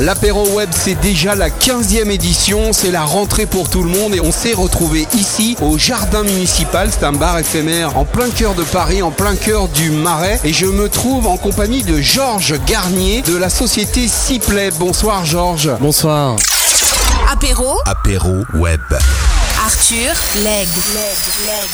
L'apéro web, c'est déjà la 15e édition, c'est la rentrée pour tout le monde et on s'est retrouvé ici au jardin municipal, c'est un bar éphémère en plein cœur de Paris, en plein cœur du Marais et je me trouve en compagnie de Georges Garnier de la société Ciplay. Bonsoir Georges. Bonsoir. Apéro, Apéro web. Arthur, Leg.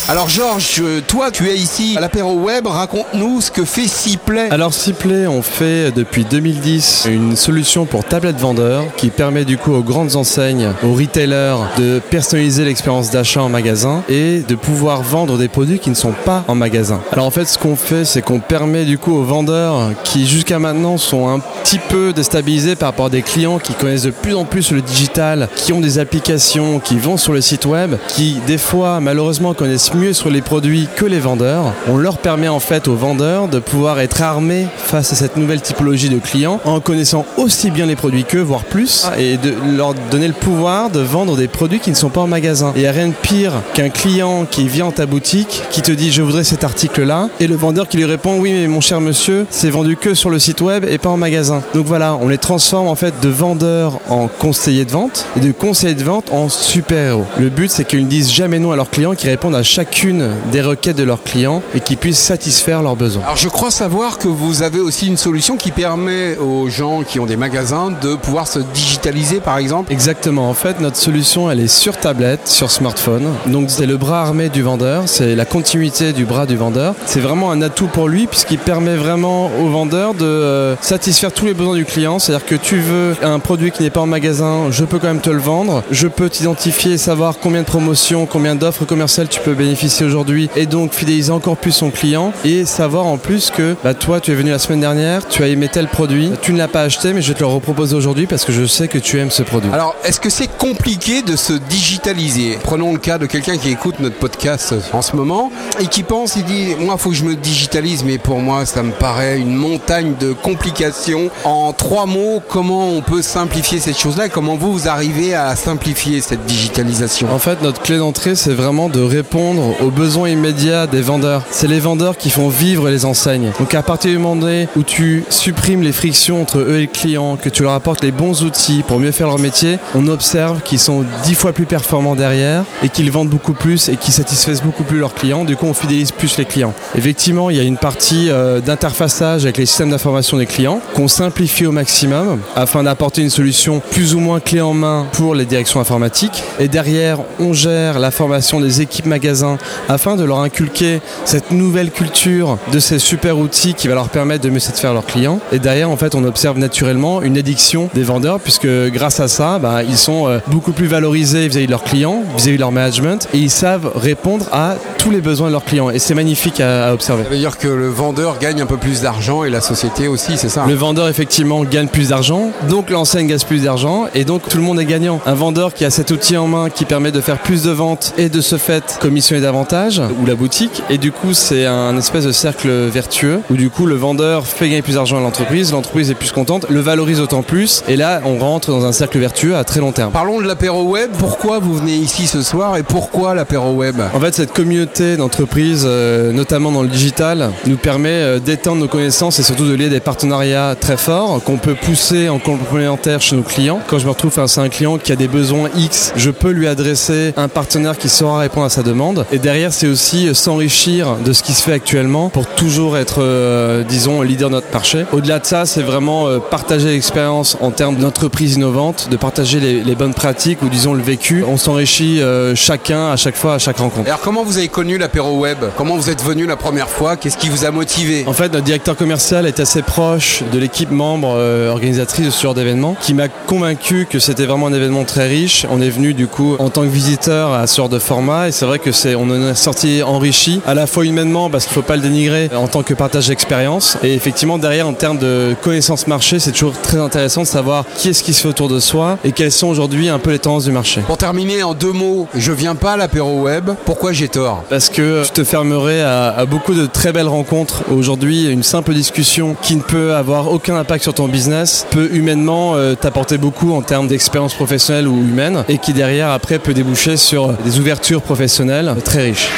Alors Georges, toi tu es ici à l'apéro web, raconte-nous ce que fait Ciplay. Alors Ciplay, on fait depuis 2010 une solution pour tablette vendeur qui permet du coup aux grandes enseignes, aux retailers de personnaliser l'expérience d'achat en magasin et de pouvoir vendre des produits qui ne sont pas en magasin. Alors en fait ce qu'on fait c'est qu'on permet du coup aux vendeurs qui jusqu'à maintenant sont un petit peu déstabilisés par rapport à des clients qui connaissent de plus en plus le digital, qui ont des applications, qui vont sur le site web qui des fois malheureusement connaissent mieux sur les produits que les vendeurs. On leur permet en fait aux vendeurs de pouvoir être armés face à cette nouvelle typologie de clients en connaissant aussi bien les produits qu'eux, voire plus, et de leur donner le pouvoir de vendre des produits qui ne sont pas en magasin. Et il n'y a rien de pire qu'un client qui vient en ta boutique, qui te dit je voudrais cet article-là, et le vendeur qui lui répond oui mais mon cher monsieur, c'est vendu que sur le site web et pas en magasin. Donc voilà, on les transforme en fait de vendeurs en conseillers de vente et de conseillers de vente en super-héros. Le but c'est qu'ils ne disent jamais non à leurs clients, qu'ils répondent à chacune des requêtes de leurs clients et qu'ils puissent satisfaire leurs besoins. Alors je crois savoir que vous avez aussi une solution qui permet aux gens qui ont des magasins de pouvoir se digitaliser par exemple. Exactement, en fait notre solution elle est sur tablette, sur smartphone. Donc c'est le bras armé du vendeur, c'est la continuité du bras du vendeur. C'est vraiment un atout pour lui puisqu'il permet vraiment au vendeur de euh, satisfaire tous les besoins du client. C'est-à-dire que tu veux un produit qui n'est pas en magasin, je peux quand même te le vendre. Je peux t'identifier et savoir combien de promotions, combien d'offres commerciales tu peux bénéficier aujourd'hui et donc fidéliser encore plus son client et savoir en plus que bah, toi tu es venu la semaine dernière, tu as aimé tel produit, tu ne l'as pas acheté mais je vais te le reproposer aujourd'hui parce que je sais que tu aimes ce produit. Alors est-ce que c'est compliqué de se digitaliser? Prenons le cas de quelqu'un qui écoute notre podcast en ce moment et qui pense, il dit moi il faut que je me digitalise mais pour moi ça me paraît une montagne de complications. En trois mots, comment on peut simplifier cette chose-là et comment vous, vous arrivez à simplifier cette digitalisation? En fait, notre clé d'entrée, c'est vraiment de répondre aux besoins immédiats des vendeurs. C'est les vendeurs qui font vivre les enseignes. Donc à partir du moment où tu supprimes les frictions entre eux et le client, que tu leur apportes les bons outils pour mieux faire leur métier, on observe qu'ils sont dix fois plus performants derrière et qu'ils vendent beaucoup plus et qu'ils satisfaisent beaucoup plus leurs clients. Du coup, on fidélise plus les clients. Effectivement, il y a une partie euh, d'interfaçage avec les systèmes d'information des clients qu'on simplifie au maximum afin d'apporter une solution plus ou moins clé en main pour les directions informatiques. Et derrière, on gère la formation des équipes magasins afin de leur inculquer cette nouvelle culture de ces super outils qui va leur permettre de mieux satisfaire leurs clients. Et derrière, en fait, on observe naturellement une addiction des vendeurs puisque grâce à ça, bah, ils sont euh, beaucoup plus valorisés vis-à-vis de leurs clients, vis-à-vis de leur management et ils savent répondre à tous les besoins de leurs clients. Et c'est magnifique à, à observer. Ça veut dire que le vendeur gagne un peu plus d'argent et la société aussi, c'est ça? Le vendeur, effectivement, gagne plus d'argent, donc l'enseigne gagne plus d'argent, et donc tout le monde est gagnant. Un vendeur qui a cet outil en main qui permet de faire plus de ventes et de ce fait commissionner davantage, ou la boutique, et du coup c'est un espèce de cercle vertueux, où du coup le vendeur fait gagner plus d'argent à l'entreprise, l'entreprise est plus contente, le valorise autant plus, et là on rentre dans un cercle vertueux à très long terme. Parlons de l'apéro web, pourquoi vous venez ici ce soir et pourquoi l'apéro web? En fait cette communauté d'entreprises, euh, notamment dans le digital, nous permet euh, d'étendre nos connaissances et surtout de lier des partenariats très forts qu'on peut pousser en complémentaire chez nos clients. Quand je me retrouve face à un client qui a des besoins X, je peux lui adresser un partenaire qui saura répondre à sa demande. Et derrière, c'est aussi euh, s'enrichir de ce qui se fait actuellement pour toujours être, euh, disons, leader de notre marché. Au-delà de ça, c'est vraiment euh, partager l'expérience en termes d'entreprise innovante, de partager les, les, bonnes pratiques ou disons le vécu. On s'enrichit euh, chacun à chaque fois, à chaque rencontre. Alors comment vous avez connu l'apéro web? Comment vous êtes venu la première fois? Qu'est-ce qui vous a motivé? En fait, notre directeur commercial est assez proche de l'équipe membre euh, organisatrice de ce genre d'événement qui m'a convaincu que c'était vraiment un événement très riche. On est venu du coup en tant que visiteur à ce genre de format et c'est vrai que c'est on en est sorti enrichi à la fois humainement parce qu'il faut pas le dénigrer en tant que partage d'expérience et effectivement derrière en termes de connaissances marché c'est toujours très intéressant de savoir qui est-ce qui se fait autour de soi et quelles sont aujourd'hui un peu les tendances du marché. Pour terminer en deux mots, je viens pas à l'apéro web. Pourquoi j'ai tort? Parce que je te fermerai à, à beaucoup de très belles rencontres aujourd'hui. Une simple discussion qui ne peut avoir aucun impact sur ton business peut humainement euh, t'apporter beaucoup en termes d'expérience professionnelle ou humaine et qui derrière après peut déboucher sur des ouvertures professionnelles très riches.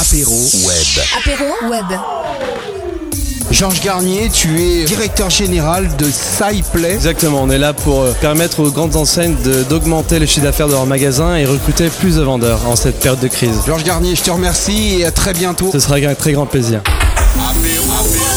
Apéro web. Apéro web. Georges Garnier, tu es directeur général de SciPlay. Exactement, on est là pour euh, permettre aux grandes enseignes de- d'augmenter le chiffre d'affaires de leurs magasins et recruter plus de vendeurs en cette période de crise. Georges Garnier, je te remercie et à très bientôt. Ce sera avec un très grand plaisir. Apéro